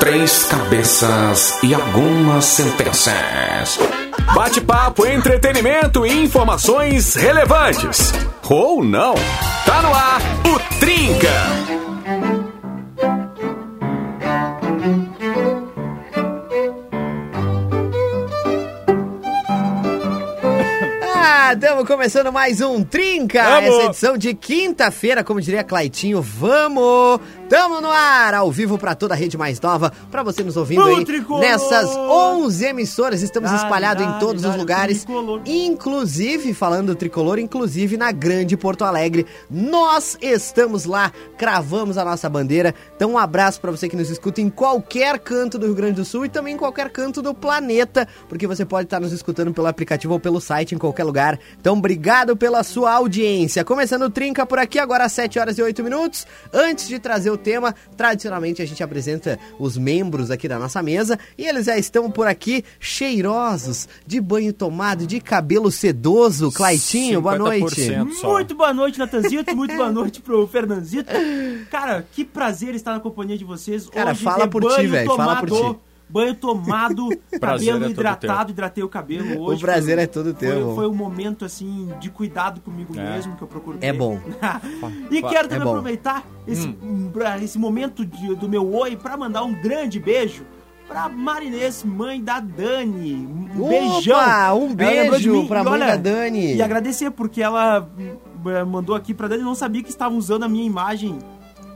Três cabeças e algumas sentenças. Bate-papo, entretenimento e informações relevantes. Ou não. Tá no ar o Trinca. Estamos começando mais um Trinca, Vamos. essa edição de quinta-feira, como diria Claitinho, vamos! Tamo no ar, ao vivo pra toda a rede mais nova, pra você nos ouvindo aí nessas 11 emissoras, estamos espalhados em todos os lugares, inclusive, falando do Tricolor, inclusive na grande Porto Alegre, nós estamos lá, cravamos a nossa bandeira, então um abraço pra você que nos escuta em qualquer canto do Rio Grande do Sul e também em qualquer canto do planeta, porque você pode estar nos escutando pelo aplicativo ou pelo site em qualquer lugar. Então, obrigado pela sua audiência. Começando o Trinca por aqui, agora às 7 horas e 8 minutos. Antes de trazer o tema, tradicionalmente a gente apresenta os membros aqui da nossa mesa e eles já estão por aqui cheirosos, de banho tomado, de cabelo sedoso. Claitinho, boa noite. 50% só. Muito boa noite, Natanzito. Muito boa noite pro Fernanzito. Cara, que prazer estar na companhia de vocês. Cara, Hoje fala por ti, velho, fala por ti. Banho tomado, cabelo é hidratado, hidratei o cabelo hoje. O prazer Foi- é todo teu, Foi, foi um momento, assim, de cuidado comigo É. mesmo, que eu procuro É ter. bom. e quero também É aproveitar esse, pra- esse momento de- do meu oi pra mandar um grande beijo pra Marinês, mãe da Dani. Um Opa, beijão. um beijo mim, pra e mãe olha, da Dani. E agradecer, porque ela hum, mandou aqui pra Dani, não sabia que estavam usando a minha imagem.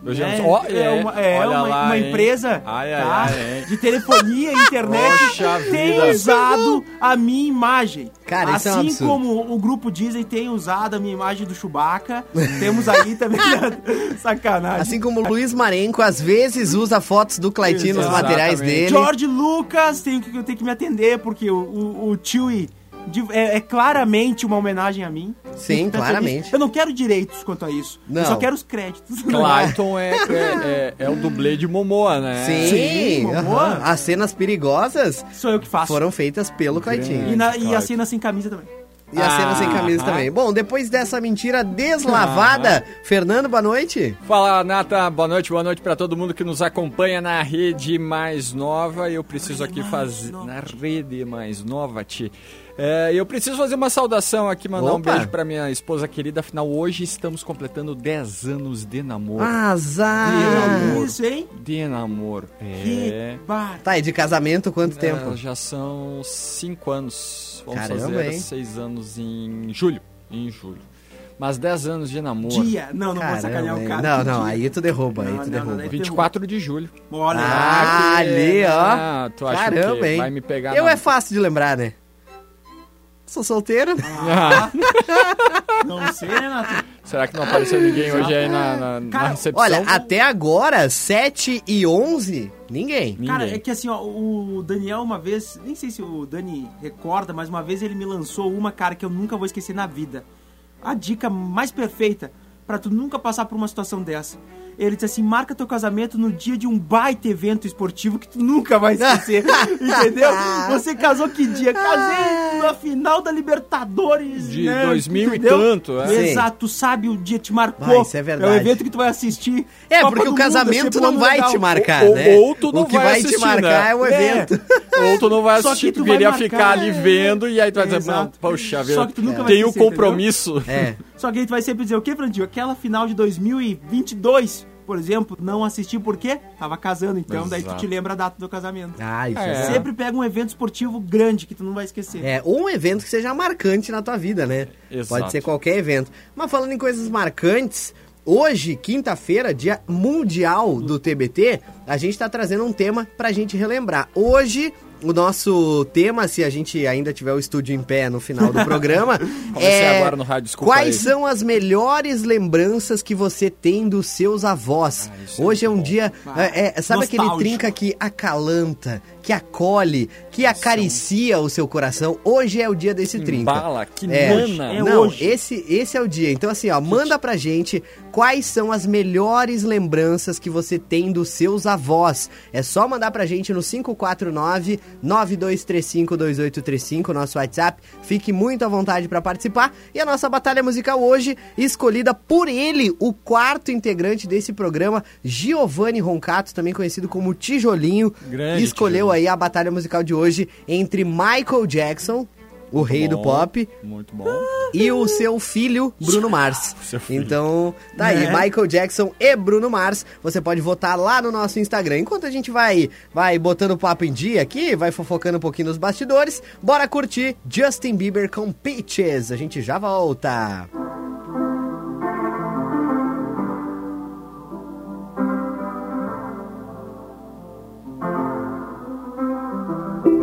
Né? é, é, uma, é olha uma, lá, uma empresa Ai, ai, tá? ai, de telefonia e internet Poxa tem vida. usado a minha imagem. Cara, isso assim é um absurdo. como o grupo Disney tem usado a minha imagem do Chewbacca, temos aí também sacanagem. Assim como o Luiz Marenco às vezes usa fotos do Claitinho nos materiais dele. George Lucas, tenho que, eu tenho que me atender, porque o, o, o Chewie de- é, é claramente uma homenagem a mim. Sim, Fico claramente. Eu não quero direitos quanto a isso. Não. Eu só quero os créditos. Clayton é, é, é, é o dublê de Momoa, né? Sim, Sim, boa. as cenas perigosas Sou eu que faço. foram feitas pelo Claitinho. E, na, e a Claro. cena sem camisa também. E a cena sem camisa Ah. também. Bom, depois dessa mentira deslavada, Fernando, boa noite. Fala, Nata, boa noite, boa noite pra todo mundo que nos acompanha na rede mais nova. Eu preciso aqui fazer. Na rede mais nova, Ti. É, eu preciso fazer uma saudação aqui, mandar um Opa. beijo pra minha esposa querida. Afinal, hoje estamos completando 10 anos de namoro. Azar. Amor. Isso, hein? De namoro. Que É. bar. Tá, e de casamento quanto tempo? É, já são cinco anos. Vamos Caramba, fazer hein? seis anos em julho. Em julho. Mas 10 anos de namoro. Dia. Não, não vou sacanear o cara. Não, que não, dia. aí tu derruba, aí Não, tu não, derruba. não, não, 24 de julho. Olha. Ah, ali, ó. Ah, tu acha Caramba, que hein? vai me pegar Eu na- é fácil de lembrar, né? Sou solteiro. Ah, Não sei, né, Nath? será que não apareceu ninguém hoje aí na, na, na Cara, recepção? Olha, até agora, 7 e 11, ninguém. Ninguém. Cara, é que assim, ó, o Daniel uma vez, nem sei se o Dani recorda, mas uma vez ele me lançou uma, cara, que eu nunca vou esquecer na vida. A dica mais perfeita pra tu nunca passar por uma situação dessa. Ele disse assim: marca teu casamento no dia de um baita evento esportivo que tu nunca vai esquecer. entendeu? Você casou que dia? Casei na final da Libertadores. De né? 2000 e Entendeu? tanto, é. Exato, tu sabe o dia te marcou. Ah, isso é verdade. É o evento que tu vai assistir. É, Copa porque o Mundo, é casamento sempre um não vai legal. te marcar, Ou- né? ou tu não o que vai vai te assistir, marcar né? é o É. evento. Ou tu não vai Só assistir, que tu tu vai queria marcar, ficar ali é. vendo e aí tu vai dizer, poxa vida, Só que tu nunca vai tem o compromisso. É. Só que aí tu vai sempre dizer o que, Frandinho? Aquela final de 2022, por exemplo, não assisti porque tava casando, então daí tu Exato. te lembra a data do casamento. Ah, isso é. É. Sempre pega um evento esportivo grande que tu não vai esquecer. É, ou um evento que seja marcante na tua vida, né? Exato. Pode ser qualquer evento. Mas falando em coisas marcantes, hoje, quinta-feira, dia mundial do TBT, a gente tá trazendo um tema pra gente relembrar. Hoje, o nosso tema, se a gente ainda tiver o estúdio em pé no final do programa, é agora no rádio, desculpa quais aí. são as melhores lembranças que você tem dos seus avós. Ah, é Hoje é um muito bom. dia, Ah, é, é, sabe aquele nostálgico. trinca que acalanta, que acolhe, que acaricia o seu coração? Hoje é o dia desse trinca. Embala, que É, nana. É não, hoje. esse esse é o dia. Então assim, ó, manda pra gente quais são as melhores lembranças que você tem dos seus avós. É só mandar pra gente no 549 92352835, nosso WhatsApp. Fique muito à vontade para participar. E a nossa batalha musical hoje, escolhida por ele, o quarto integrante desse programa, Giovanni Roncato, também conhecido como Tijolinho, Grande escolheu Tijolinho. Aí a batalha musical de hoje entre Michael Jackson, o rei do Bom, pop, Muito bom. e o seu filho, Bruno Mars. Seu filho. Então, tá aí, É. Michael Jackson e Bruno Mars. Você pode votar lá no nosso Instagram. Enquanto a gente vai, vai botando o papo em dia aqui, vai fofocando um pouquinho nos bastidores, bora curtir Justin Bieber com Peaches. A gente já volta.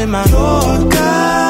in my Yorker.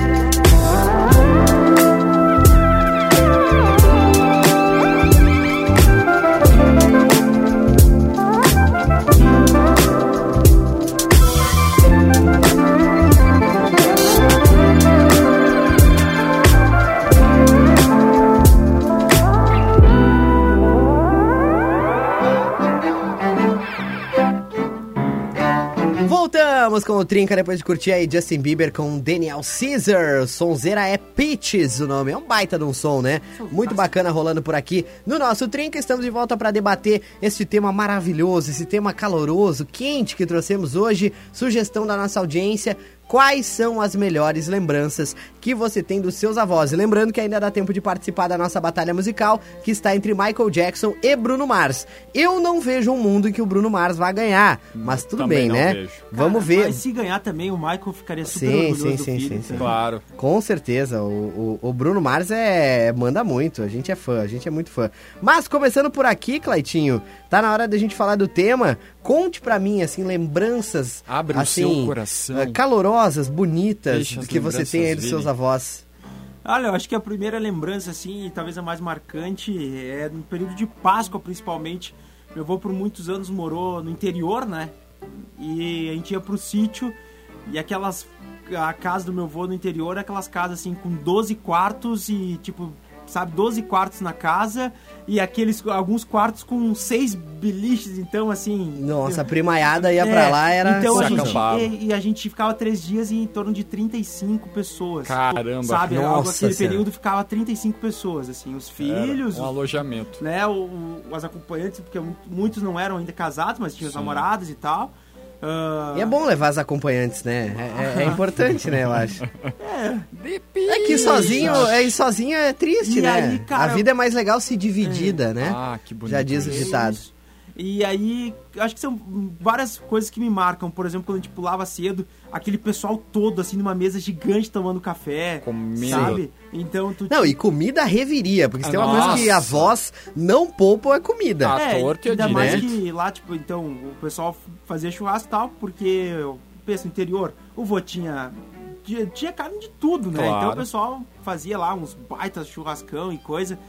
Voltamos com o Trinca depois de curtir aí Justin Bieber com Daniel Caesar. Sonzeira é Peaches o nome. É um baita de um som, né? Muito bacana rolando por aqui no nosso Trinca. Estamos de volta para debater esse tema maravilhoso, esse tema caloroso, quente que trouxemos hoje. Sugestão da nossa audiência. Quais são as melhores lembranças que você tem dos seus avós? E lembrando que ainda dá tempo de participar da nossa batalha musical, que está entre Michael Jackson e Bruno Mars. Eu não vejo um mundo em que o Bruno Mars vai ganhar, mas tudo Também bem, não né? vejo. Vamos ver. Mas se ganhar também, o Michael ficaria super Sim, orgulhoso sim, do sim, filho. sim, sim. Claro. Com certeza, o, o, o Bruno Mars é manda muito, a gente é fã, a gente é muito fã. Mas começando por aqui, Claitinho, tá na hora da gente falar do tema. Conte pra mim, assim, lembranças Abre o assim, seu coração. eh, calorosas, bonitas, que você tem aí dos seus avós. Olha, eu acho que a primeira lembrança, assim, e talvez a mais marcante, é no período de Páscoa, principalmente. Meu avô, por muitos anos, morou no interior, né? E a gente ia pro sítio, e aquelas... A casa do meu avô no interior, aquelas casas, assim, com 12 quartos e, tipo, sabe? 12 quartos na casa e aqueles alguns quartos com seis biliches, então assim. Nossa, a primaiada ia pra lá, era Então a gente, e, e a gente ficava três dias e em torno de 35 pessoas. Caramba. Sabe? Nossa aquele Senhora. período ficava 35 pessoas, assim, os filhos, Um os alojamento. né, o, o- as acompanhantes, porque mu- muitos não eram ainda casados, mas tinham os namorados e tal. Ah, E é bom levar as acompanhantes, né? É, é- é importante, né, eu acho. É que sozinho, é, ir sozinho é triste, E né? aí, cara, a vida é mais legal se dividida, né? Ah, que bonito. Já diz o isso. ditado. E aí, acho que são várias coisas que me marcam. Por exemplo, quando a gente pulava cedo, aquele pessoal todo, assim, numa mesa gigante tomando café. Comendo. Sabe? Então, tu Não, e comida reviria, porque se tem uma coisa que avós não poupam é comida. Ah, torto e ainda direto. mais que lá, tipo, então, o pessoal fazia churrasco e tal, porque, eu penso, interior, o vô tinha, tinha, tinha carne de tudo, né? Claro. Então o pessoal fazia lá uns baitas churrascão e coisa.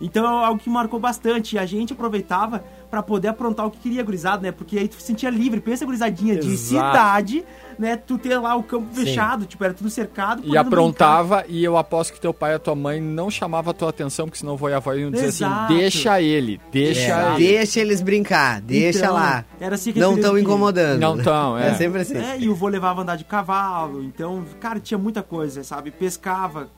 Então é algo que marcou bastante. E a gente aproveitava pra poder aprontar o que queria, gurizada, né? Porque aí tu se sentia livre. Pensa, gurizadinha, de Exato. cidade, né? Tu ter lá o campo fechado, tipo, era tudo cercado. E aprontava, e eu aposto que teu pai e a tua mãe não chamavam a tua atenção, porque senão e a avó iam dizer Exato. assim, deixa ele, deixa É, ele. deixa eles brincar, deixa Então, lá. Era assim aquele Não estão que- incomodando. Não tão, é. É sempre assim. É, e o vô levava andar de cavalo, então, cara, tinha muita coisa, sabe? Pescava,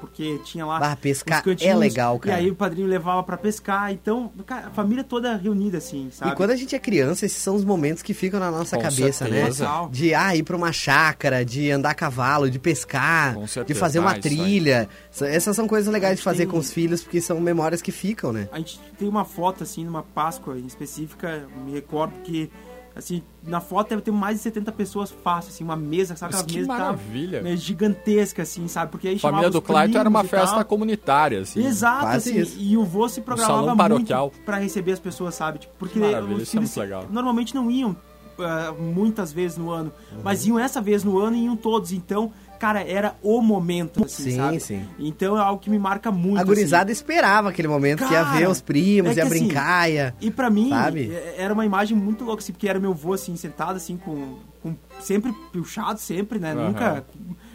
porque tinha lá. Ah, pescar cantinhos, é legal, cara. E aí o padrinho levava pra pescar, então, cara, a família toda reunida, assim, sabe? E quando a gente é criança, esses são os momentos que ficam na nossa Com cabeça, certeza. né? De ah, ir pra uma chácara, de andar a cavalo, de pescar, Com de certeza. fazer uma Ah, trilha. Essas são coisas legais de fazer tem- com os filhos, porque são memórias que ficam, né? A gente tem uma foto, assim, numa Páscoa em específica, me recordo que, assim, na foto deve ter mais de 70 pessoas fácil, assim, uma mesa, sabe? Mas que mesa tava, maravilha. né, gigantesca, assim, sabe? Porque aí A família chamava do Clayton era uma festa comunitária, assim. Exato, assim, isso. e o vô se programava muito pra receber as pessoas, sabe? Tipo, porque Maravilha, os isso é filhos muito legal. normalmente não iam ah, muitas vezes no ano, Uhum. mas iam essa vez no ano e iam todos. Então, cara, era o momento, assim, Sim, sabe? sim. Então é algo que me marca muito. A gurizada esperava aquele momento que ia Cara, ver os primos, é ia assim, brincar, ia... assim. E pra mim, Sabe? é- era uma imagem muito louca, assim, porque era meu vô, assim, sentado, assim, com, com sempre pilchado, sempre, né? Aham. Nunca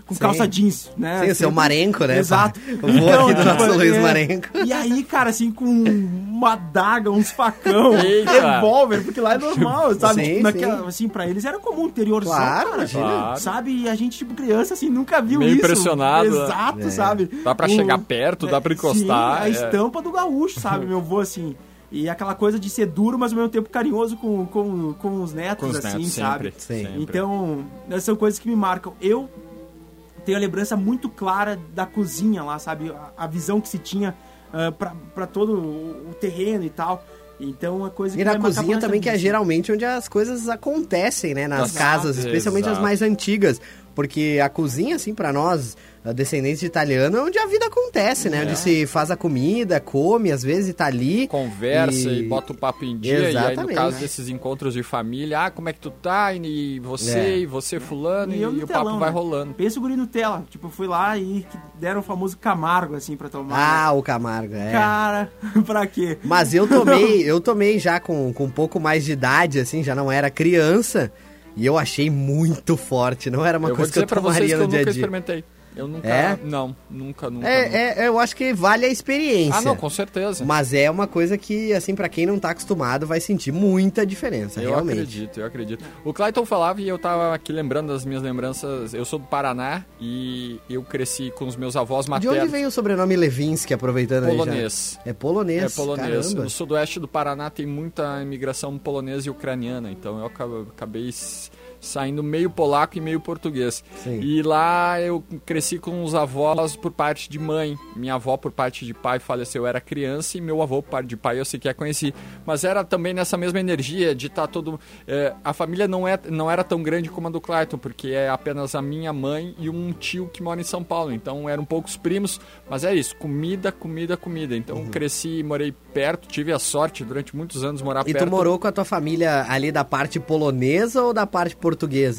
com Sim. calça jeans, né? Sim, o seu Sempre- Marenco, né? Exato. O vô aqui do nosso tipo, Luiz é, Marenco. E aí, cara, assim, com uma daga, uns facão, Eita. revólver, porque lá é normal, sabe? Sim, Tipo, naquela- sim. assim, pra eles era comum, interiorzão, Claro, cara. imagina. Claro. Sabe? E a gente, tipo, criança, assim, nunca viu Meio isso. impressionado, né? Exato, É. sabe? Dá pra chegar perto, dá pra encostar, Sim, a é. estampa do gaúcho, sabe? Meu avô, assim... E aquela coisa de ser duro, mas ao mesmo tempo carinhoso com, com, com os netos, Com os assim, netos, sabe? sempre. Sim. sempre. Então, essas são coisas que me marcam. Eu tenho a lembrança muito clara da cozinha lá, sabe? A, a visão que se tinha ah, pra, pra todo o, o terreno e tal. Então, é coisa E que na cozinha também, que é geralmente onde as coisas acontecem, né? Nas Exato, casas, especialmente as exato. mais antigas. Porque a cozinha, assim, pra nós, ah, descendentes de italiano, é onde a vida acontece, né? É. Onde se faz a comida, come, às vezes tá ali. Conversa e... E- bota o papo em dia. E aí, no Exatamente. caso desses encontros de família, ah, como é que tu tá? E você, É. e você fulano, e, no o telão, papo vai né? rolando. Pensa o guri Nutella. Tipo, eu fui lá e deram o famoso Camargo, assim, pra tomar. Ah, o Camargo, é. Cara, pra quê? Mas eu tomei, eu tomei já com, com um pouco mais de idade, assim, já não era criança. E eu achei muito forte. Não era uma eu coisa que eu vocês tomaria que eu no dia a dia. experimentei. Eu nunca. É? Não, nunca, nunca. nunca. É, é, eu acho que vale a experiência. Ah, não, com certeza. Mas é uma coisa que, assim, pra quem não tá acostumado, vai sentir muita diferença, Eu realmente. acredito, eu acredito. O Clayton falava e eu tava aqui lembrando das minhas lembranças. Eu sou do Paraná e eu cresci com os meus avós De maternos. onde vem o sobrenome Levinsky, aproveitando aí Polonês. já? É polonês. É polonês. caramba. No sudoeste do Paraná tem muita imigração polonesa e ucraniana, então eu acab- acabei saindo meio polaco e meio português. Sim. E lá eu cresci com os avós por parte de mãe. Minha avó por parte de pai faleceu, eu era criança, e meu avô por parte de pai eu sequer conheci. Mas era também nessa mesma energia de estar todo. é, a família não, é, não era tão grande como a do Clayton, porque é apenas a minha mãe e um tio que mora em São Paulo. Então eram poucos primos, mas é isso: comida, comida, comida. Então Uhum. cresci, morei perto, tive a sorte durante muitos anos morar E perto. tu morou com a tua família ali da parte polonesa ou da parte portuguesa,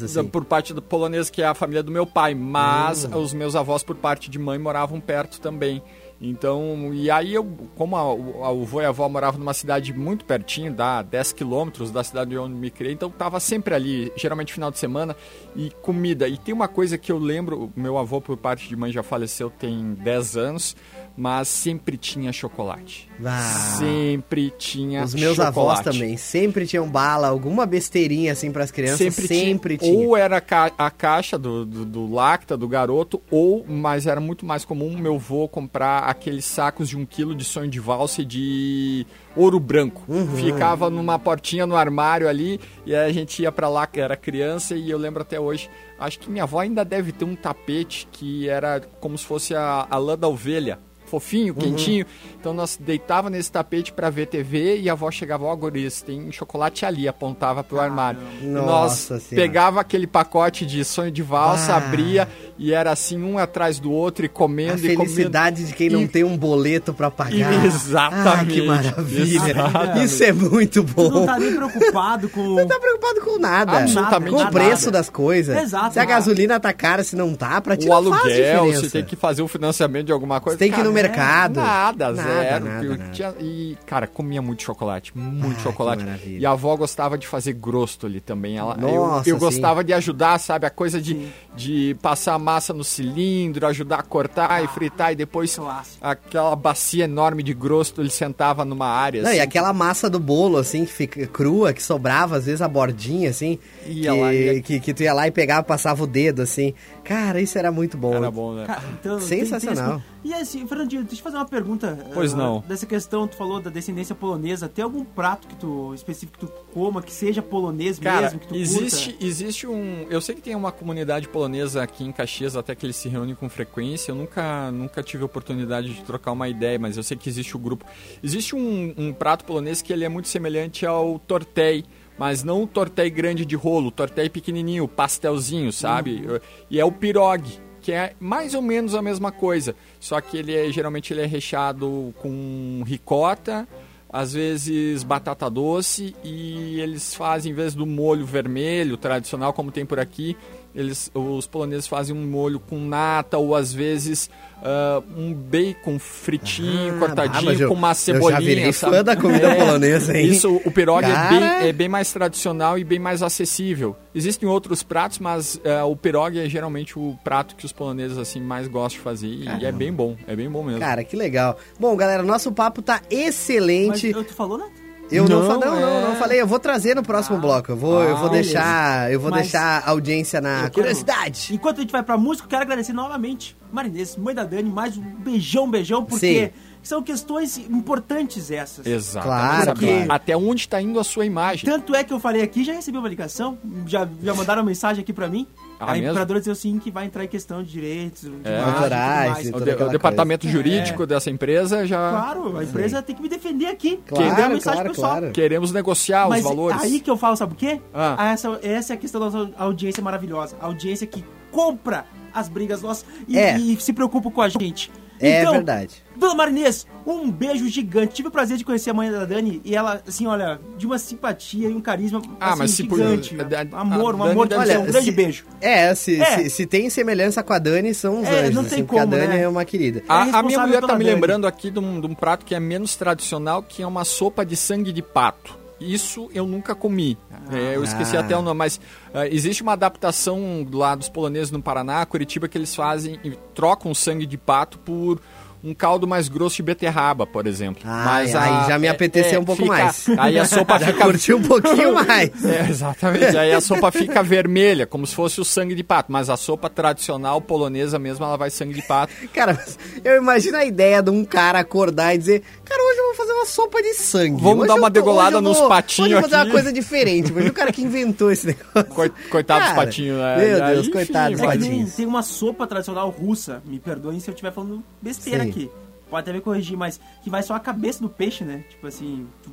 assim? Por parte do polonês, que é a família do meu pai, mas Hum. os meus avós, por parte de mãe, moravam perto também. Então, e aí eu, como a, o, a, o vô e a avó moravam numa cidade muito pertinho, dá 10 quilômetros da cidade onde me criei, então tava sempre ali, geralmente final de semana, e comida. E tem uma coisa que eu lembro, meu avô por parte de mãe já faleceu tem 10 anos, mas sempre tinha chocolate. Ah. Sempre tinha Os meus chocolate. avós também sempre tinham bala, alguma besteirinha assim pras crianças, sempre, tinha. tinha. Ou era a, ca- a caixa do, do, do Lacta, do garoto, ou, mas era muito mais comum meu avô comprar aqueles sacos de um quilo de sonho de valsa e de ouro branco. Uhum. Ficava numa portinha no armário ali, e a gente ia pra lá, que era criança, e eu lembro até hoje, acho que minha avó ainda deve ter um tapete que era como se fosse a, a lã da ovelha. Fofinho, Uhum. quentinho. Então nós deitava nesse tapete pra ver TV e a avó chegava, ó, guris, tem chocolate ali, apontava pro armário. E nós Senhora. pegava aquele pacote de sonho de valsa, Ah. abria e era assim um atrás do outro e A comendo e comendo. felicidade de quem não E- tem um boleto pra pagar. Exatamente. Ah, que maravilha. Exatamente. Isso é muito Tu bom. não tá nem preocupado com. Não tá preocupado com nada. Absolutamente com o nada. preço das coisas. Exato. Se a gasolina tá cara, se não tá, pra ti O não faz aluguel, diferença. você tem que fazer o financiamento de alguma coisa. Você tem que Cara, mercado. Nada, Nada, zero. nada, nada. tinha- e, cara, comia muito chocolate. Muito Ah, chocolate. E a avó gostava de fazer grosto ali também. Ela, Nossa, eu eu gostava de ajudar, sabe? A coisa de, de passar a massa no cilindro, ajudar a cortar e fritar e depois aquela bacia enorme de grosto, ele sentava numa área. Não, assim. e aquela massa do bolo, assim, que fica crua, que sobrava, às vezes, a bordinha, assim, Ia que, lá e- que, que tu ia lá e pegava, passava o dedo, assim. Cara, isso era muito bom. Era bom, né? Cara, então, tem- tem Sensacional. esse- E assim, Fernandinho, deixa eu fazer uma pergunta. Pois eh, não. Dessa questão, tu falou da descendência polonesa. Tem algum prato que tu específico que tu coma que seja polonês Cara, mesmo, que tu existe, curta? existe um. Eu sei que tem uma comunidade polonesa aqui em Caxias, até que eles se reúnem com frequência. Eu nunca, nunca tive a oportunidade de trocar uma ideia, mas eu sei que existe o grupo. Existe um, um prato polonês que ele é muito semelhante ao tortei. Mas não o tortei grande de rolo, o tortei pequenininho, pastelzinho, sabe? E é o pirogue, que é mais ou menos a mesma coisa. Só que ele é, geralmente ele é recheado com ricota, às vezes batata doce e eles fazem, em vez do molho vermelho tradicional como tem por aqui, eles, os poloneses fazem um molho com nata ou às vezes ah, um bacon fritinho, Ah, cortadinho mas eu- com uma eu já cebolinha. virei sabe? É, fã da comida polonesa, hein? Isso, o pirogue é bem, é bem mais tradicional e bem mais acessível. Existem outros pratos, mas eh, o pirogue é geralmente o prato que os poloneses assim mais gostam de fazer e é bem bom, é bem bom mesmo. Cara, que legal. Bom, galera, nosso papo tá Mas excelente. eu- tu falou, né? Eu não, Não, fa- não, não, é. não falei, eu vou trazer no próximo bloco. Eu vou, eu vou Ah, deixar, eu vou Mas- deixar a audiência na Eu quero- curiosidade. Enquanto a gente vai pra música, eu quero agradecer novamente Marinês, mãe da Dani, mais um beijão, beijão, porque são questões importantes essas. Exato. Claro, Saber claro. Até onde está indo a sua imagem. Tanto é que eu falei aqui, já recebi uma ligação, já, já mandaram uma mensagem aqui pra mim. Ah, a mesmo? imperadora dizia assim que vai entrar em questão de direitos, de É. tudo Autorais mais. O, de- o departamento coisa. jurídico dessa empresa já Claro, a empresa tem que me defender aqui. Claro, Quem deu a mensagem claro, claro. queremos negociar Mas os valores. aí que eu falo, sabe o quê? Ah. Ah, Essa, essa é a questão da nossa audiência maravilhosa. A audiência que compra as brigas nossas e, É. e se preocupa com a gente. É então, verdade. Dona Marinês, um beijo gigante. Tive o prazer de conhecer a mãe da Dani e ela, assim, olha, de uma simpatia e um carisma Ah, assim, mas se por- gigante. a- a- amor, a um Dani amor, deve olha, um grande se- beijo. É, se, É. Se, se tem semelhança com a Dani, são os É, anjos. não assim, tem porque a como, Dani né? é uma querida. A, a minha mulher tá me Dani. lembrando aqui de um, de um prato que é menos tradicional, que é uma sopa de sangue de pato. Isso eu nunca comi. É, eu esqueci Ah. até o nome, mas ah, existe uma adaptação lá dos poloneses no Paraná, Curitiba, que eles fazem e trocam sangue de pato por um caldo mais grosso de beterraba, por exemplo. Ai, mas ai, a- já me é- apeteceu é, um pouco fica- mais. Aí a sopa Já fica curti um pouquinho mais. é, exatamente. Aí a sopa fica vermelha, como se fosse o sangue de pato. Mas a sopa tradicional polonesa mesmo, ela vai sangue de pato. Cara, eu imagino a ideia de um cara acordar e dizer: Cara, hoje eu vou fazer uma sopa de sangue. Vamos Hoje dar uma degolada nos vou- patinhos Hoje eu vou fazer aqui." uma coisa diferente. Mas o cara que inventou esse negócio. Coi- Coitado dos patinhos, né? meu aí, Deus, enfim, coitado dos É tem, patinhos. tem uma sopa tradicional russa, me perdoem se eu estiver falando besteira Sim. aqui. Pode até me corrigir, mas que vai só a cabeça do peixe, né? Tipo assim, tu-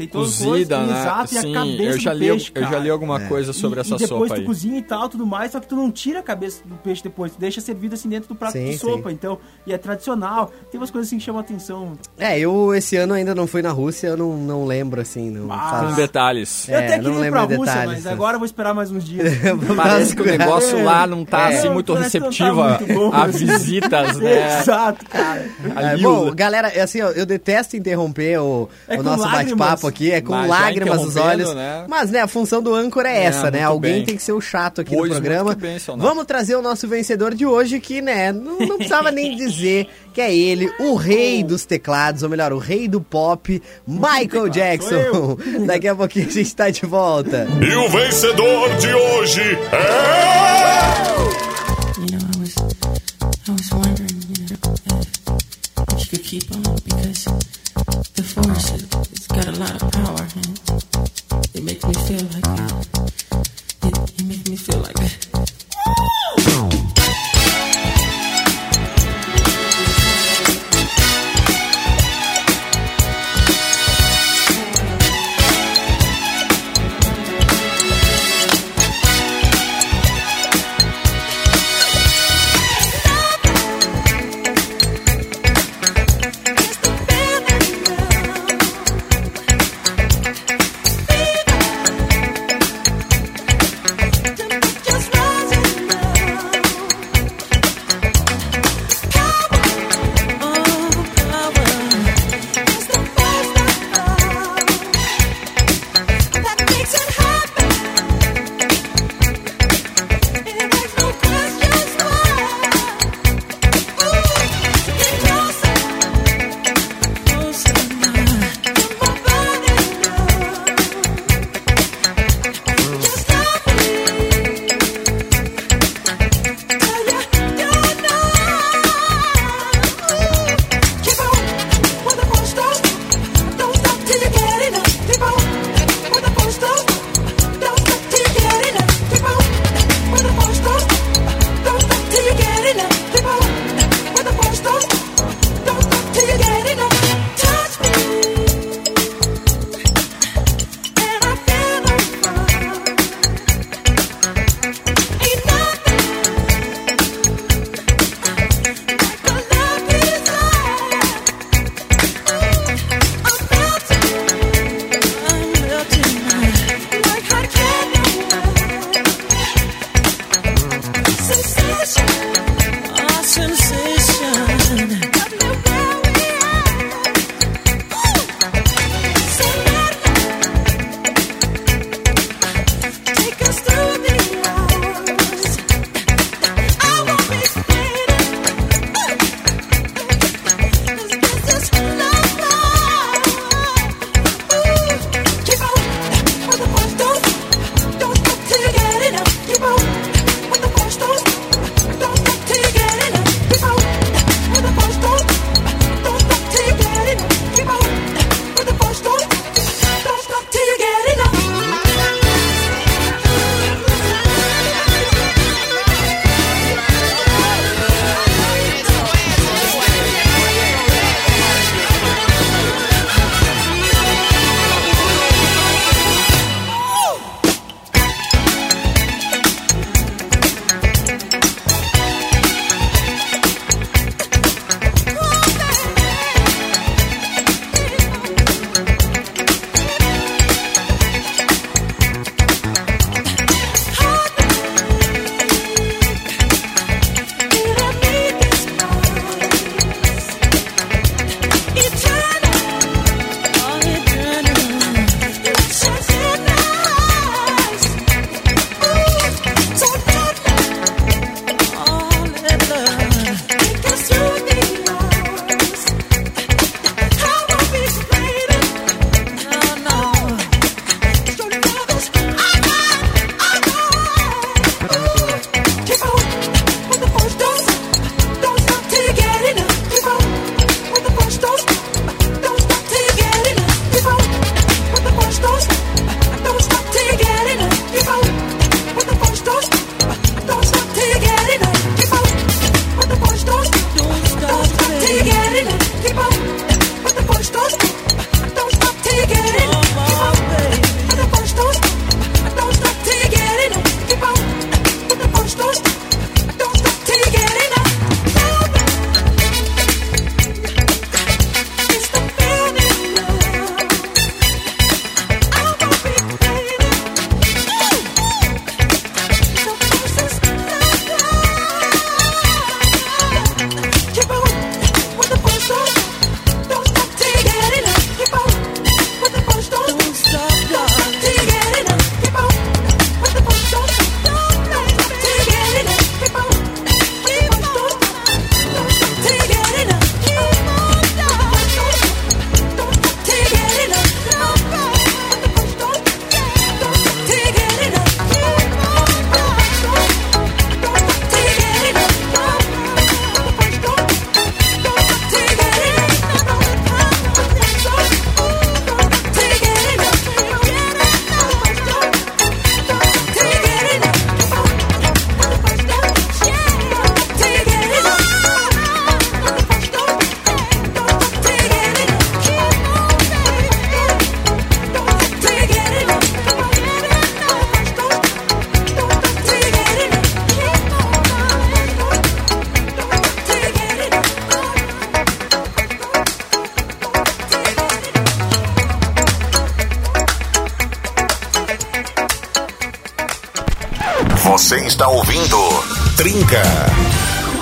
tem toda Cozida, coisa, né? Exato, e a Sim, cabeça eu já, do li, peixe, eu já li alguma É. coisa sobre e, essa e depois sopa tu aí. cozinha e tal, tudo mais, só que tu não tira a cabeça do peixe depois, tu deixa servido assim dentro do prato Sim, de sopa, sim. então, e é tradicional. Tem umas coisas assim que chamam a atenção. É, eu esse ano ainda não fui na Rússia, eu não, não lembro assim. Não Ah, faz- Com detalhes. É, eu até não queria ir lembro pra Rússia, detalhes, mas né? agora eu vou esperar mais uns dias. Parece que o negócio lá não tá É. assim muito que não tá receptivo a- muito visitas, né? Exato, cara. É, bom, galera, assim, eu detesto interromper o, É o nosso bate-papo aqui, é com Mas lágrimas nos olhos. né? Mas, né, a função do âncora é, É, essa, né? Alguém bem. tem que ser o chato aqui Pois no programa. bem. Vamos trazer o nosso vencedor de hoje, que, né, não, não precisava nem dizer que é ele, o rei dos teclados, ou melhor, o rei do pop, Michael Jackson. Daqui a pouquinho a gente tá de volta. E o vencedor de hoje é. You know, I was, I was wondering, you know, if, if you could keep on because the force it, it's got a lot of power and it makes me feel like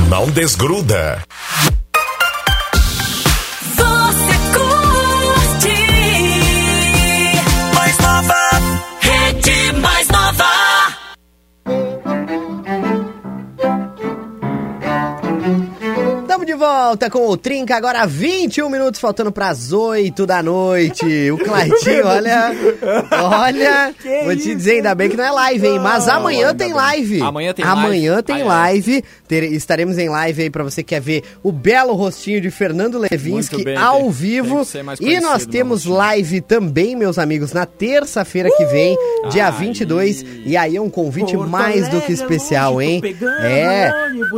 Não desgruda. Volta com o Trinca, agora 21 minutos faltando para as 8 da noite. O Claitinho, olha. Olha. vou te dizer, ainda bem que não é live, hein? Mas amanhã tem live. Amanhã tem Amanhã live. tem Ah, é. live. Ter- estaremos em live aí para você que quer ver o belo rostinho de Fernando bem, ao tem- vivo. tem que e nós conhecido, temos live também, meus amigos, na terça-feira que vem, dia Aí. 22. E aí é um convite Porto mais do que Alegre, especial, longe, hein? É.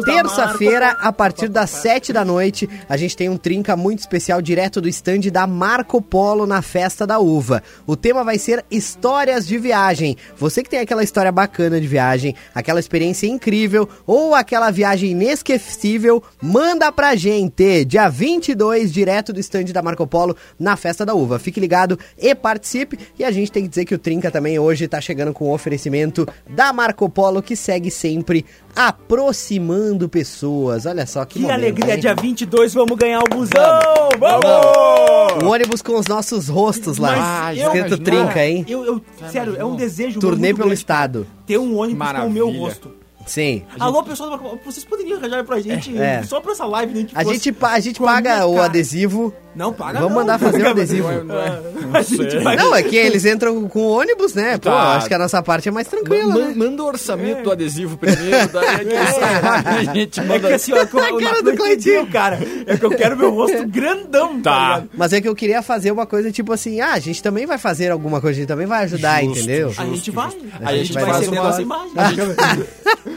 Terça-feira, a partir das 7 da noite, a gente tem um trinca muito especial direto do stand da Marco Polo na Festa da Uva. O tema vai ser histórias de viagem. Você que tem aquela história bacana de viagem, aquela experiência incrível ou aquela viagem inesquecível, manda pra gente. Dia 22, direto do stand da Marco Polo na Festa da Uva. Fique ligado e participe. E a gente tem que dizer que o Trinca também hoje tá chegando com o oferecimento da Marco Polo que segue sempre aproximando pessoas. Olha só que, Que momento, alegria, hein? dia 22 vamos ganhar o busão! Vamos! O ônibus com os nossos rostos lá. Mas eu- imaginou? Trinca, hein? Eu, eu, sério, é um desejo Turnê muito pelo grande estado. ter um ônibus com o meu Maravilha. rosto. Sim. Alô, pessoal, vocês poderiam arranjar pra gente É. só pra essa live, né? A fosse gente, pa- a gente paga o cara. adesivo. Não, paga Vamos não. mandar fazer o adesivo. Não é- vai- Não, é que eles entram com o ônibus, né? Pô, Tá. acho que a nossa parte é mais tranquila, Ma- né? Manda o orçamento do adesivo primeiro, daí sabe a gente É manda. que assim, ó, com- A cara do Cleitinho. cara. É que eu quero meu rosto grandão, tá, Tá. Mas é que eu queria fazer uma coisa tipo assim, ah, a gente também vai fazer alguma coisa, a gente também vai ajudar, Justo, entendeu? A gente vai. A gente vai ceder uma- nossa imagem.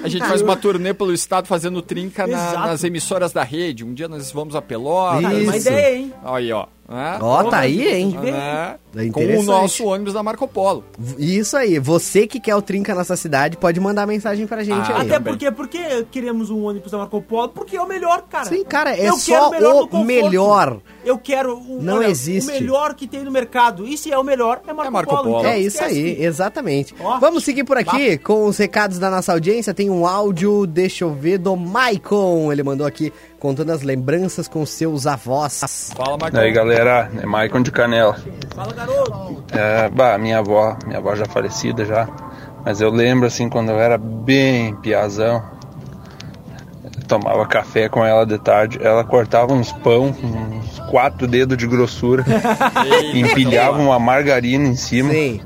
A gente faz uma turnê pelo estado fazendo trinca na- nas emissoras da rede. Um dia nós vamos a Pelotas. Isso. Uma ideia, hein? Aí, ó. Né? Ó, tá aí, hein? Né? É Com o nosso ônibus da Marco Polo. Isso aí, você que quer o Trinca na nossa cidade, pode mandar mensagem pra gente Ah, aí. Até porque, porque queremos um ônibus da Marco Polo, porque é o melhor, cara. Sim, cara, é Eu só quero melhor o melhor. Eu quero o, Não olha, existe. o melhor que tem no mercado. E se é o melhor, é Marco, É Marco Polo. Polo. então É isso esquece. aí, exatamente. Ó. Vamos seguir por aqui com os recados da nossa audiência. Tem um áudio, deixa eu ver, do Maicon. Ele mandou aqui contando as lembranças com seus avós. Fala, Marco. E aí galera, é Maicon de Canela. Fala, garoto. É, bah, minha avó, minha avó já falecida já, mas eu lembro assim quando eu era bem piazão, tomava café com ela de tarde, ela cortava uns pão uns quatro dedos de grossura, empilhava uma margarina em cima Sim,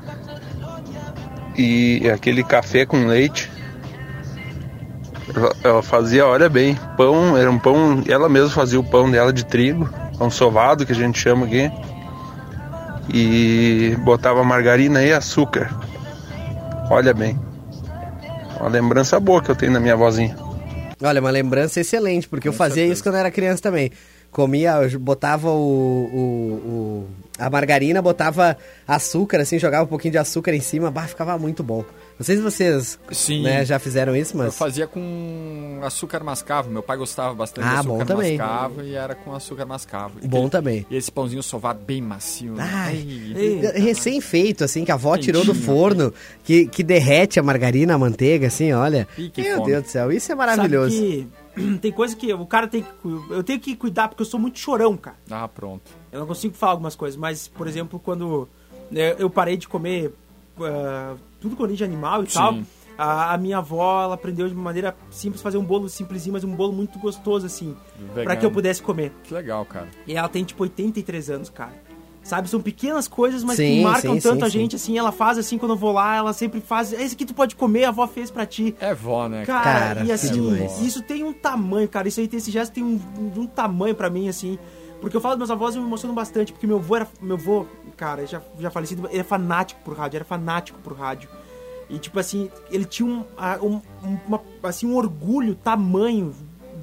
e aquele café com leite. Ela fazia, olha bem, pão, era um pão, ela mesma fazia o pão dela de trigo, pão sovado que a gente chama aqui. E botava margarina e açúcar. Olha bem. Uma lembrança boa que eu tenho da minha vozinha. olha, uma lembrança excelente, porque eu fazia isso quando eu era criança também. Comia, eu botava o, o- o- a margarina, botava açúcar, assim, jogava um pouquinho de açúcar em cima, bah, ficava muito bom. Não sei se vocês Sim. né, já fizeram isso, Eu mas... fazia com açúcar mascavo. Meu pai gostava bastante Ah, de açúcar bom também. mascavo e era com açúcar mascavo. E Bom aquele- também. E esse pãozinho sovado bem macio. né? Ai, Ai, recém-feito, assim, que a avó tirou do Quentinho. forno, que, que derrete a margarina, a manteiga, assim, olha. Meu fome. Deus do céu, isso é maravilhoso. Sabe que tem coisa que o cara tem que. Eu tenho que cuidar porque eu sou muito chorão, cara. Ah, pronto. Eu não consigo falar algumas coisas, mas, por exemplo, quando né, eu parei de comer ah, tudo com origem animal e Sim. tal, a, a minha avó, ela aprendeu de maneira simples fazer um bolo simplesinho, mas um bolo muito gostoso, assim, pra que eu pudesse comer. Que legal, cara. E ela tem, tipo, 83 anos, cara. Sabe, são pequenas coisas, mas Sim, que marcam sim, tanto sim, a gente, assim, ela faz assim, quando eu vou lá, ela sempre faz, esse aqui tu pode comer, a avó fez pra ti. É vó, né? Cara, Cara, e assim, isso tem um tamanho, cara. Isso aí, esse gesto tem um, um tamanho pra mim, assim. Porque eu falo dos meus avós e eu me emociono bastante, porque meu avô era. Meu avô, cara, já, já falecido, ele é fanático por rádio, era fanático por rádio. E tipo assim, ele tinha um, um, um- uma- assim, um orgulho, tamanho.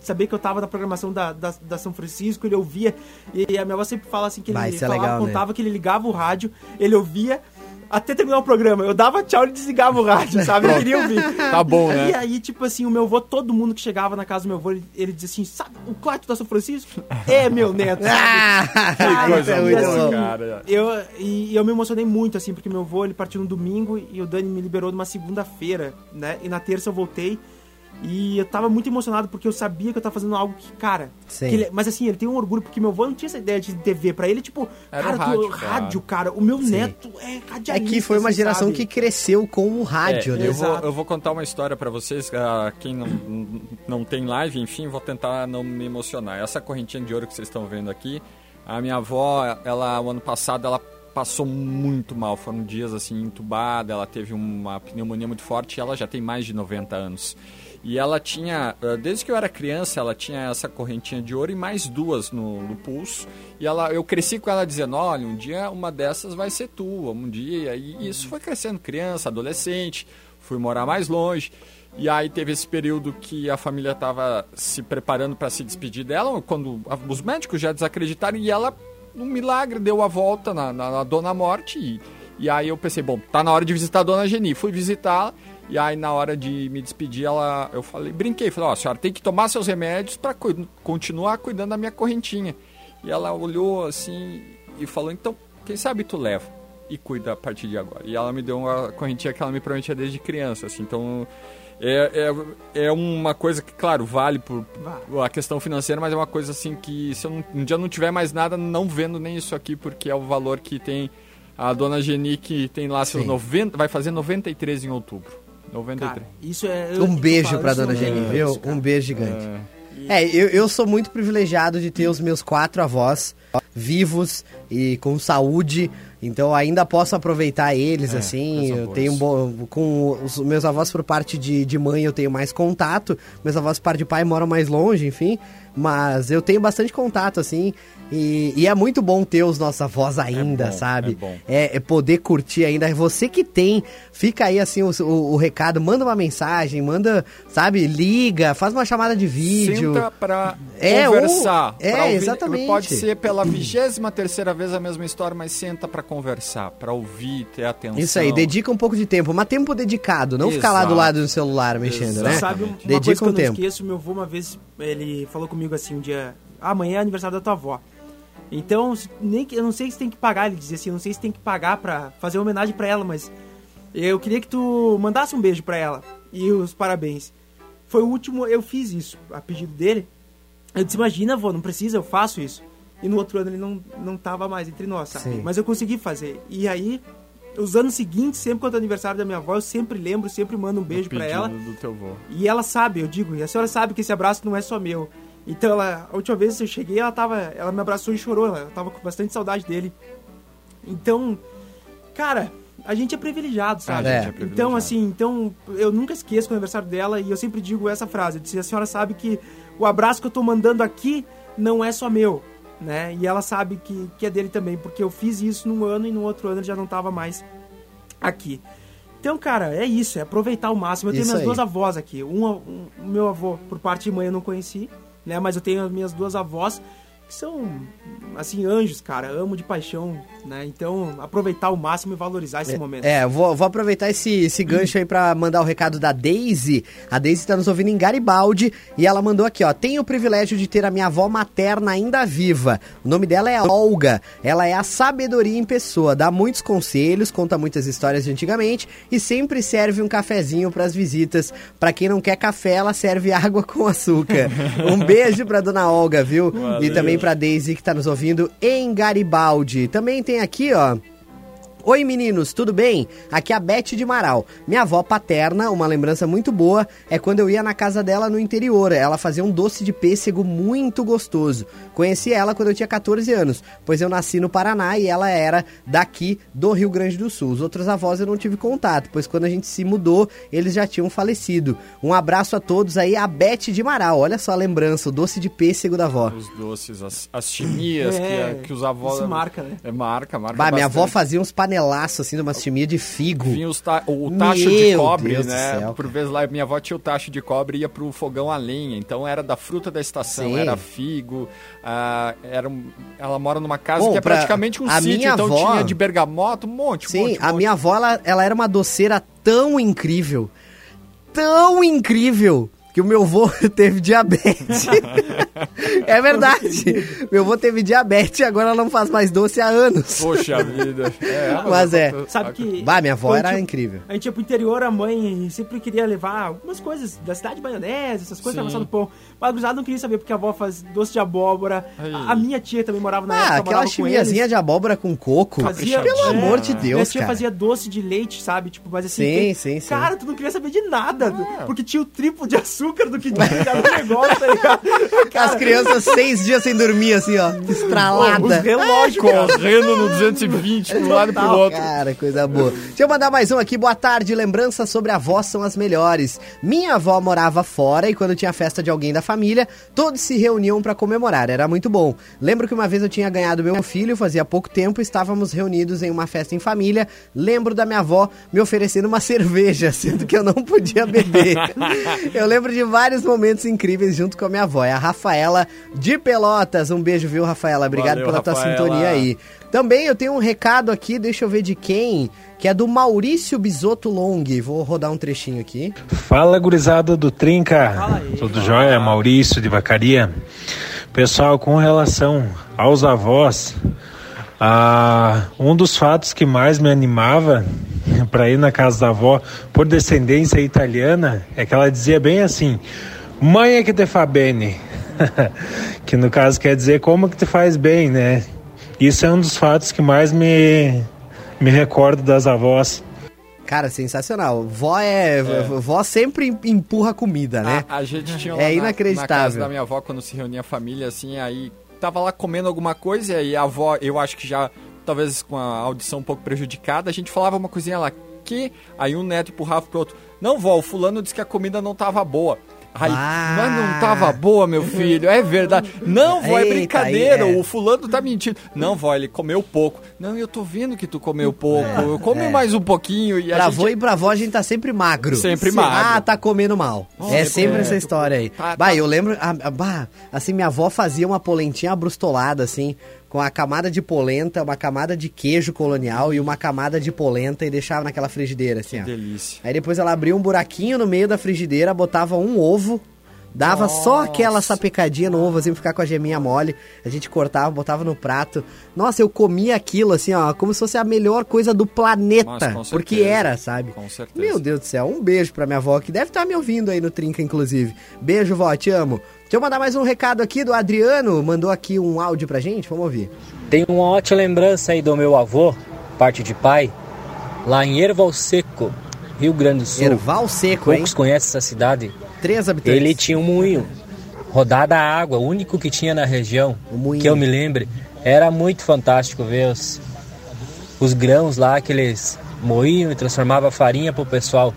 Saber que eu tava na programação da, da, da São Francisco, ele ouvia. E a minha avó sempre fala assim que ele Vai, é falava, legal, né? contava que ele ligava o rádio, ele ouvia até terminar o programa. Eu dava tchau e desligava o rádio, sabe? Eu queria ouvir. Tá bom, né? E aí, tipo assim, o meu avô, todo mundo que chegava na casa do meu avô, ele, ele dizia assim, sabe, o Cláudio da São Francisco? É meu neto, sabe? Ah, Cara, coisa e muito assim, cara. Eu, e, e eu me emocionei muito, assim, porque meu avô, ele partiu no domingo e o Dani me liberou numa segunda-feira, né? E na terça eu voltei. E eu tava muito emocionado porque eu sabia que eu tava fazendo algo que, cara. Sim. que ele- mas assim, ele tem um orgulho porque meu avô não tinha essa ideia de TV. Pra ele, tipo, Era cara, tu- rádio, rádio, cara. cara. O meu Sim. neto é É radialista. que foi uma assim, geração sabe? que cresceu com o rádio, É, né? eu, vou, eu vou contar uma história pra vocês, ah, quem não, não tem live, enfim, vou tentar não me emocionar. Essa correntinha de ouro que vocês estão vendo aqui, a minha avó, ela, o ano passado, ela passou muito mal, foram dias assim, entubada, ela teve uma pneumonia muito forte e ela já tem mais de 90 anos. E ela tinha, ah, desde que eu era criança, ela tinha essa correntinha de ouro e mais duas no, no pulso. E ela, eu cresci com ela dizendo, olha, um dia uma dessas vai ser tua, um dia. E isso foi crescendo, criança, adolescente, fui morar mais longe. E aí teve esse período que a família estava se preparando para se despedir dela, quando os médicos já desacreditaram e ela, um milagre, deu a volta na, na, na Dona Morte. E, e aí eu pensei, bom, tá na hora de visitar a Dona Geni. Fui visitá-la e aí na hora de me despedir, ela, eu falei, brinquei, falei, ó, a senhora tem que tomar seus remédios para continuar cuidando da minha correntinha. E ela olhou assim e falou, então, quem sabe tu leva e cuida a partir de agora. E ela me deu uma correntinha que ela me prometia desde criança, assim, então é, é, é uma coisa que, claro, vale por a questão financeira, mas é uma coisa assim que se eu não, um dia não tiver mais nada, não vendo nem isso aqui, porque é o valor que tem a dona Geni, que tem lá seus Sim. 90, vai fazer 93 em outubro. 93. Cara, isso é. eu- Um beijo isso dona mesmo, Geni, isso, viu? cara. Um beijo gigante. É, eu, eu sou muito privilegiado de ter os meus quatro avós vivos e com saúde, então ainda posso aproveitar eles, É, assim. Eu tenho um com os meus avós por parte de, de mãe eu tenho mais contato, meus avós por parte de pai moram mais longe, enfim. Mas eu tenho bastante contato, assim, e, e é muito bom ter os nossos avós ainda, bom, sabe? é bom. É, é poder curtir ainda. Você que tem, fica aí assim o, o- o recado, manda uma mensagem, manda, sabe, liga, faz uma chamada de vídeo. Senta pra É, conversar. ou- é, pra ouvir- exatamente. Pode ser pela vigésima terceira vez a mesma história, mas senta pra conversar, pra ouvir, ter atenção. Isso aí, dedica um pouco de tempo, mas tempo dedicado, não ficar lá do Exato. lado do celular mexendo, né? Sabe, uma dedica coisa que um eu não tempo. esqueço, meu avô uma vez, ele falou comigo assim um dia, "Ah, amanhã é aniversário da tua avó. Então, nem que, eu não sei se tem que pagar, ele dizia assim, eu não sei se tem que pagar pra fazer homenagem pra ela, mas eu queria que tu mandasse um beijo pra ela e os parabéns. Foi o último, eu fiz isso, a pedido dele. Eu disse, imagina, avô, não precisa, eu faço isso. E no outro ano ele não, não tava mais entre nós, sabe? Sim. Mas eu consegui fazer. E aí, os anos seguintes, sempre quando é aniversário da minha avó, eu sempre lembro, sempre mando um beijo pra Pedido ela. do teu avô. E ela sabe, eu digo, e a senhora sabe que esse abraço não é só meu. Então, ela, a última vez que eu cheguei, ela tava, ela me abraçou e chorou, ela tava com bastante saudade dele. Então, cara, a gente é privilegiado, sabe? gente é Então, privilegiado. assim, então eu nunca esqueço o aniversário dela e eu sempre digo essa frase, eu disse, a senhora sabe que o abraço que eu tô mandando aqui não é só meu, né? E ela sabe que, que é dele também, porque eu fiz isso num ano e no outro ano ele já não tava mais aqui. Então, cara, é isso, é aproveitar ao máximo. Eu tenho Isso minhas aí. duas avós aqui. Um, um- o meu avô, por parte de mãe, eu não conheci, né? Mas eu tenho as minhas duas avós que são, assim, anjos, cara. Amo de paixão, né? Então, aproveitar ao máximo e valorizar esse momento. É, vou, vou aproveitar esse, esse gancho aí pra mandar o recado da Daisy. A Daisy tá nos ouvindo em Garibaldi e ela mandou aqui, ó. Tenho o privilégio de ter a minha avó materna ainda viva. O nome dela é Olga. Ela é a sabedoria em pessoa, dá muitos conselhos, conta muitas histórias de antigamente e sempre serve um cafezinho pras visitas. Pra quem não quer café, ela serve água com açúcar. Um beijo pra dona Olga, viu? E Valeu. Também pra Daisy que tá nos ouvindo em Garibaldi. Também tem aqui, ó. Oi meninos, tudo bem? Aqui é a Beth de Marau. Minha avó paterna, uma lembrança muito boa, é quando eu ia na casa dela no interior. Ela fazia um doce de pêssego muito gostoso. Conheci ela quando eu tinha 14 anos, pois eu nasci no Paraná e ela era daqui do Rio Grande do Sul. Os outros avós eu não tive contato, pois quando a gente se mudou, eles já tinham falecido. Um abraço a todos aí, a Beth de Marau. Olha só a lembrança, o doce de pêssego da avó. Os doces, as, as chimias É, que, que os avós... isso marca, né? É marca, marca Bah, minha avó fazia uns panelões panelaço, assim, de uma chimia de figo. Vinha ta- o tacho Meu de cobre, Deus né? céu, Por vezes lá minha avó tinha o tacho de cobre e ia pro fogão a lenha. Então era da fruta da estação, Sim. era figo. ah, era um- ela mora numa casa Bom, que é pra- praticamente um a sítio, minha então avó- tinha de bergamota, um monte, um Sim, monte, um a monte. minha avó, ela, ela era uma doceira tão incrível, tão incrível, que o meu avô teve diabetes. é verdade. meu avô teve diabetes e agora ela não faz mais doce há anos. Poxa vida. É, Mas é. Sabe que. Bah, minha avó era tinha- incrível. A gente ia pro interior, a mãe sempre queria levar algumas coisas da cidade, maionese, essas coisas pra passar no pão. Mas a gurizada não queria saber porque a avó faz doce de abóbora. A, a minha tia também morava na Ah, época, aquela chimiazinha de abóbora com coco. Fazia, Pelo é, amor de Minha Deus, tia cara. fazia doce de leite, sabe? Tipo, mas assim. Sim, tem- sim, sim. Cara, tu não queria saber de nada. Porque tinha o triplo de açúcar do que no negócio, tá ligado? As crianças seis dias sem dormir, assim, ó, estralada. Os relógios, cara. Correndo no 220 pro lado e pro outro. Cara, coisa boa. Deixa eu mandar mais um aqui. Boa tarde. Lembranças sobre avós são as melhores. Minha avó morava fora e quando tinha festa de alguém da família, todos se reuniam pra comemorar. Era muito bom. Lembro que uma vez eu tinha ganhado meu filho, fazia pouco tempo, estávamos reunidos em uma festa em família. Lembro da minha avó me oferecendo uma cerveja, sendo que eu não podia beber. eu lembro de vários momentos incríveis junto com a minha avó. É a Rafaela de Pelotas. Um beijo, viu, Rafaela? Obrigado Valeu, pela tua Rafaela. sintonia aí. Também eu tenho um recado aqui, deixa eu ver de quem, que é do Maurício Bisotto Long. Vou rodar um trechinho aqui. Fala gurizada do Trinca, tudo jóia? Maurício de Vacaria. Pessoal, com relação aos avós, ah, um dos fatos que mais me animava para ir na casa da avó por descendência italiana é que ela dizia bem assim: Mãe é que te fa bene. que no caso quer dizer como que te faz bem, né? Isso é um dos fatos que mais me, me recordo das avós. Cara, sensacional. Vó é, vó sempre em- empurra comida, né? A, a gente tinha lá É na- inacreditável. Na, casa da minha avó, quando se reunia a família, assim, aí tava lá comendo alguma coisa e a avó, eu acho que já, talvez com a audição um pouco prejudicada, a gente falava uma coisinha lá, que aí um neto empurrava pro outro. Não, vó, o fulano disse que a comida não tava boa. Ah. mas não tava boa, meu filho, é verdade. Não, vó, é brincadeira, aí é. o fulano tá mentindo. Não, vó, ele comeu pouco. Não, eu tô vendo que tu comeu pouco, eu come é. mais um pouquinho. E a Pra gente... e pra avó a gente tá sempre magro. Sempre Sim. magro. Ah, tá comendo mal. é Sempre, é. essa história aí. Tá, bah, tá. eu lembro, ah, bah, assim, minha avó fazia uma polentinha abrustolada, assim, com a camada de polenta, uma camada de queijo colonial e uma camada de polenta e deixava naquela frigideira, assim, ó. Delícia. Aí depois ela abria um buraquinho no meio da frigideira, botava um ovo, dava só aquela sapecadinha no ovo, assim, pra ficar com a geminha mole. A gente cortava, botava no prato. Nossa, eu comia aquilo, assim, ó, como se fosse a melhor coisa do planeta. Nossa, com porque era, sabe? Com certeza. Meu Deus do céu, um beijo pra minha avó, que deve estar me ouvindo aí no Trinca, inclusive. Beijo, vó, te amo. Deixa eu mandar mais um recado aqui do Adriano, mandou aqui um áudio pra gente, vamos ouvir. Tem uma ótima lembrança aí do meu avô, parte de pai, lá em Erval Seco, Rio Grande do Sul. Erval Seco, hein? Poucos conhecem essa cidade. Três habitantes. Ele tinha um moinho, rodada a água, o único que tinha na região, que eu me lembre. Era muito fantástico ver os, os grãos lá que eles moíam e transformavam farinha pro pessoal.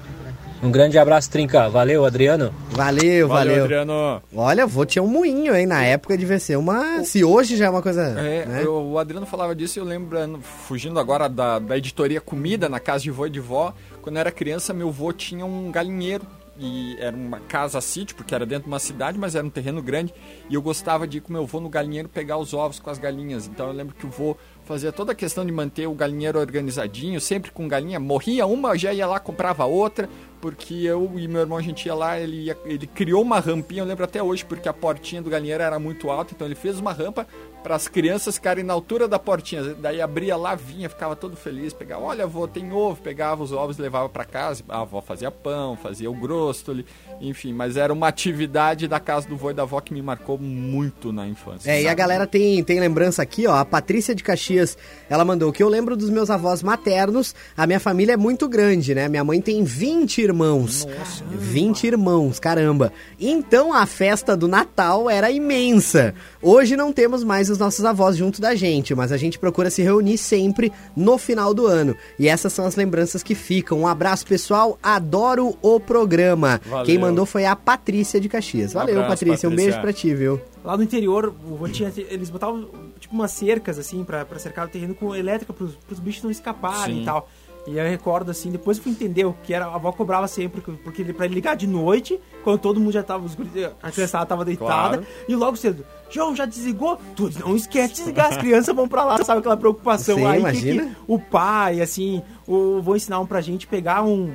Um grande abraço, Trinca. Valeu, Adriano. Valeu, valeu. Adriano. Olha, vou tinha um moinho, hein? Na época devia ser uma. Se hoje já é uma coisa. É, né? eu- o Adriano falava disso e eu lembro, fugindo agora da, da editoria Comida, na casa de vô e de vó, quando eu era criança, meu vô tinha um galinheiro. E era uma casa sítio, porque era dentro de uma cidade, mas era um terreno grande. E eu gostava de ir com meu vô no galinheiro pegar os ovos com as galinhas. Então eu lembro que o vô fazia toda a questão de manter o galinheiro organizadinho, sempre com galinha. Morria uma, já ia lá, comprava outra, porque eu e meu irmão a gente ia lá, ele, ia- ele criou uma rampinha, eu lembro até hoje, porque a portinha do galinheiro era muito alta, então ele fez uma rampa para as crianças ficarem na altura da portinha. Daí abria lá, vinha, ficava todo feliz, pegava, olha, avô, tem ovo, pegava os ovos, levava para casa. A avó fazia pão, fazia o grosto, enfim, mas era uma atividade da casa do vô e da avó que me marcou muito na infância. É, e a sabe? galera tem, tem lembrança aqui, ó. A Patrícia de Caxias, ela mandou que eu lembro dos meus avós maternos. A minha família é muito grande, né? Minha mãe tem 20 irmãos. 20 irmãos, caramba. Então a festa do Natal era imensa. Hoje não temos mais os nossos avós junto da gente, mas a gente procura se reunir sempre no final do ano. E essas são as lembranças que ficam. Um abraço, pessoal. Adoro o programa. Valeu. Quem mandou foi a Patrícia de Caxias. Valeu, Abraço, Patrícia. Um Patrícia. beijo pra ti, viu? Lá no interior, tinha, eles botavam tipo umas cercas assim pra, pra cercar o terreno com elétrica pros, pros bichos não escaparem Sim. e tal. E eu recordo assim, depois eu fui entender o que era, a avó cobrava sempre, porque ele- pra ele ligar de noite, quando todo mundo já tava, os a criançada tava deitada, Claro. e logo cedo, João, já desligou? Tu não esquece de desligar, as crianças vão pra lá, sabe aquela preocupação. Sim, Aí que- imagina. que o pai, assim, o, vou ensinar um pra gente pegar um,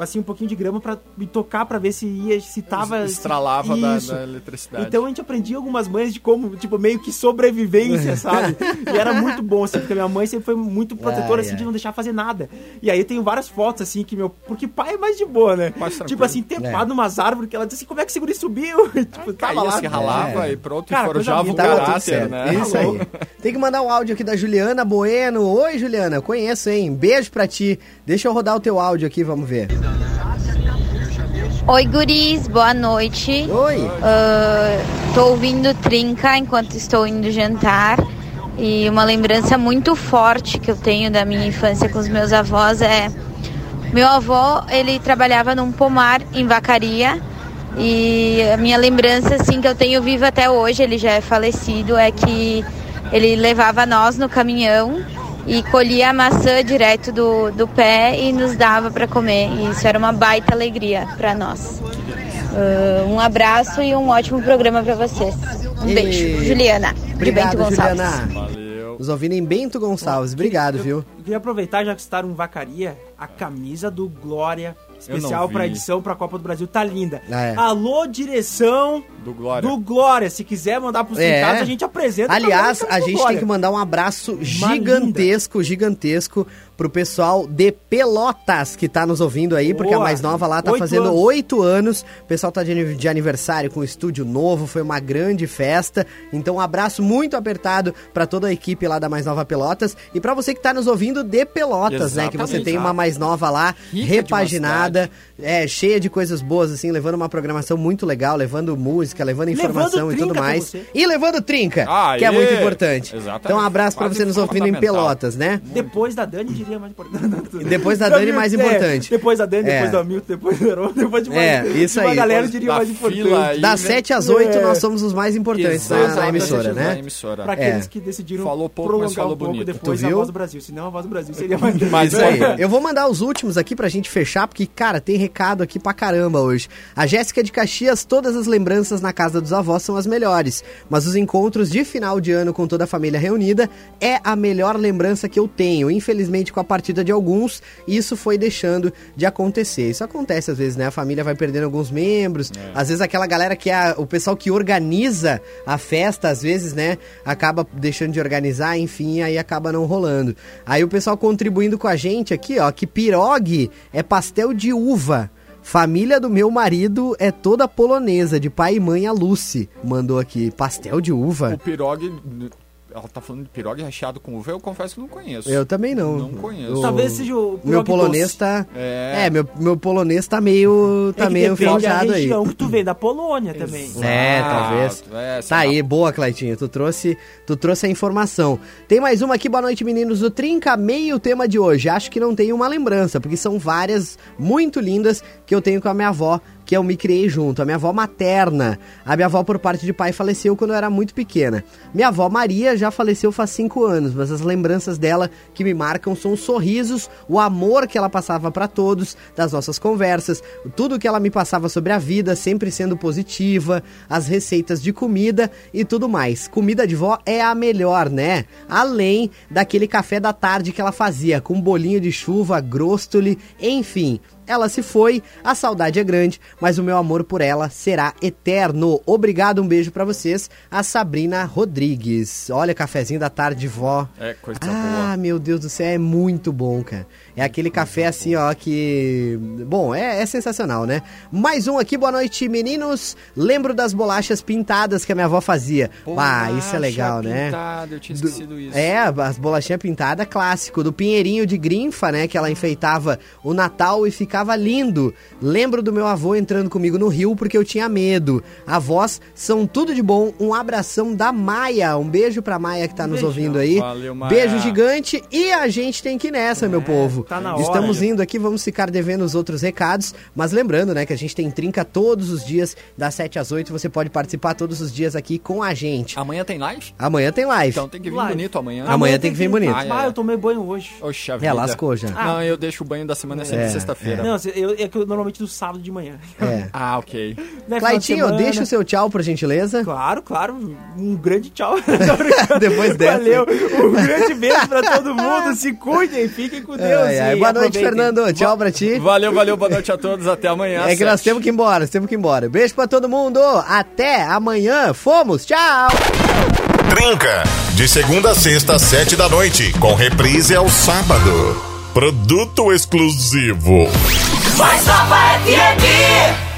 assim, um pouquinho de grama pra me tocar pra ver se ia, se tava... Estralava se- da, da eletricidade. Então a gente aprendia algumas manhas de como, tipo, meio que sobrevivência, sabe? E era muito bom, assim, porque minha mãe sempre foi muito protetora, assim, de não deixar fazer nada. E aí eu tenho várias fotos, assim, que meu... Porque pai é mais de boa, né? Tranquilo. Tipo assim, tempado numas árvores, que ela disse assim, como é que segura e subiu? tipo, tava Caía, lá. se ralava É. e pronto, Cara, e forjava o. Tava caráter, né? Isso aí. Tem que mandar um áudio aqui da Juliana Bueno. Oi, Juliana, conheço, hein? Beijo pra ti. Deixa eu rodar o teu áudio aqui, vamos ver. Oi, guris, boa noite. Oi. Ah, tô ouvindo Trinca enquanto estou indo jantar. E uma lembrança muito forte que eu tenho da minha infância com os meus avós é... Meu avô, ele trabalhava num pomar em Vacaria. E a minha lembrança, assim, que eu tenho viva até hoje, ele já é falecido, é que ele levava nós no caminhão e colhia a maçã direto do, do pé e nos dava para comer. E isso era uma baita alegria para nós. Ah, um abraço e um ótimo programa para vocês. Um E- beijo. Juliana, de Obrigado, Bento Gonçalves. Juliana. Valeu. Nos ouvindo em Bento Gonçalves. Obrigado, viu? Eu queria aproveitar, já que citaram Vacaria, a camisa do Glória, Eu especial vi. edição pra Copa do Brasil, tá linda. Ah, é. Alô, direção Do Glória. do Glória. Se quiser mandar pros É. sindicatos, a gente apresenta. Aliás, a gente Glória. tem que mandar um abraço gigantesco, gigantesco pro pessoal de Pelotas que tá nos ouvindo aí, porque a Boa. mais nova lá tá Oito fazendo oito anos. O pessoal tá de ani- de aniversário com o estúdio novo, foi uma grande festa. Então, um abraço muito apertado pra toda a equipe lá da Mais Nova Pelotas e pra você que tá nos ouvindo de Pelotas, né? Que você Exatamente. tem uma mais nova lá, Rica repaginada, é, cheia de coisas boas, assim, levando uma programação muito legal, levando música, levando Levando informação e tudo mais. E levando trinca, Aê! que é muito importante. Exatamente. Então, um abraço pra Quase você nos ouvindo em. Pelotas, né? Depois da Dani, mais importante. Depois da Dani, mais É, importante. depois da Dani, É. depois do Hamilton, depois do Heron, depois de mais, É, de isso uma aí. galera, Depois diria mais importante. Das né? 7 às 8, É. nós somos os mais importantes na, na emissora, na né? emissora. Pra aqueles É. que decidiram Falou pouco, prolongar mas falou um pouco bonito. depois a voz do Brasil. Senão a voz do Brasil seria mais... Mas aí. Eu vou mandar os últimos aqui pra gente fechar, porque, cara, tem recado aqui pra caramba hoje. A Jéssica de Caxias, todas as lembranças na casa dos avós são as melhores. Mas os encontros de final de ano com toda a família reunida é a melhor lembrança que eu tenho. Infelizmente, com a partida de alguns, isso foi deixando de acontecer. Isso acontece às vezes, né? A família vai perdendo alguns membros. Às vezes aquela galera que é a- o pessoal que organiza a festa, às vezes, né? Acaba deixando de organizar, enfim, aí acaba não rolando. Aí o pessoal contribuindo com a gente aqui, ó, que pirogue é pastel de uva. Família do meu marido é toda polonesa, de pai e mãe a Lucy. Mandou aqui, pastel de uva. O pirogue. Ela tá falando de pirogue recheado com uva, eu confesso que não conheço. Eu também não. Não conheço. O- Talvez seja o Meu polonês doce. tá. É. É, meu, meu polonês tá meio. É Tá que meio enferrujado aí. região que tu vem, da Polônia também. É, Exato. talvez. É, tá lá. aí, boa, Claitinho. Tu trouxe, tu trouxe a informação. Tem mais uma aqui, boa noite, meninos. Do Trinca Meio tema de hoje. Acho que não tem uma lembrança, porque são várias muito lindas que eu tenho com a minha avó, que eu me criei junto. A minha avó materna. A minha avó, por parte de pai, faleceu quando eu era muito pequena. Minha avó Maria já faleceu faz cinco anos, mas as lembranças dela que me marcam são os sorrisos, o amor que ela passava para todos, das nossas conversas, tudo que ela me passava sobre a vida, sempre sendo positiva, as receitas de comida e tudo mais. Comida de vó é a melhor, né? Além daquele café da tarde que ela fazia, com bolinho de chuva, grostoli, enfim. Ela se foi, a saudade é grande, mas o meu amor por ela será eterno. Obrigado, um beijo pra vocês, a Sabrina Rodrigues. Olha, cafezinho da tarde, vó. É, coisa Ah, meu Deus do céu, é muito bom, cara. É aquele café assim, ó, que. Bom, é, é sensacional, né? Mais um aqui, boa noite, meninos. Lembro das bolachas pintadas que a minha avó fazia. ah, isso é legal, né? Pintada, eu tinha esquecido isso. É, as bolachinhas pintadas, clássico. Do Pinheirinho de Grinfa, né? Que ela enfeitava o Natal e ficava ficava lindo. Lembro do meu avô entrando comigo no rio porque eu tinha medo. Avós são tudo de bom. Um abração da Maia. Um beijo pra Maia que tá nos Beijão. ouvindo aí. Valeu, Maia. Beijo gigante. E a gente tem que ir nessa, meu povo. tá na hora. Estamos indo aqui, vamos ficar devendo os outros recados. Mas lembrando, né, que a gente tem trinca todos os dias, das 7 às 8. Você pode participar todos os dias aqui com a gente. Amanhã tem live? Amanhã tem live. Então tem que vir Live. bonito amanhã. Amanhã tem que vir bonito. Ah, é. Ah, eu tomei banho hoje. Oxa É, vida. lascou já. Não, eu deixo o banho da semana sempre É, sexta-feira. Não, eu, é que eu normalmente do sábado de manhã. É. Ah, ok. Né, de Claitinho, semana. deixa o seu tchau, por gentileza. Claro, claro. Um grande tchau. Depois dessa. Valeu. Um grande beijo pra todo mundo. Se cuidem, fiquem com Deus. Ai, ai. Boa noite. Fernando. Tchau pra ti. Valeu, valeu, boa noite a todos. Até amanhã. É que nós temos que ir embora, nós temos que ir embora. Beijo pra todo mundo. Até amanhã. Fomos. Tchau. Trinca, de segunda a sexta, às sete da noite, com reprise ao sábado. Produto exclusivo. Mais Nova FM.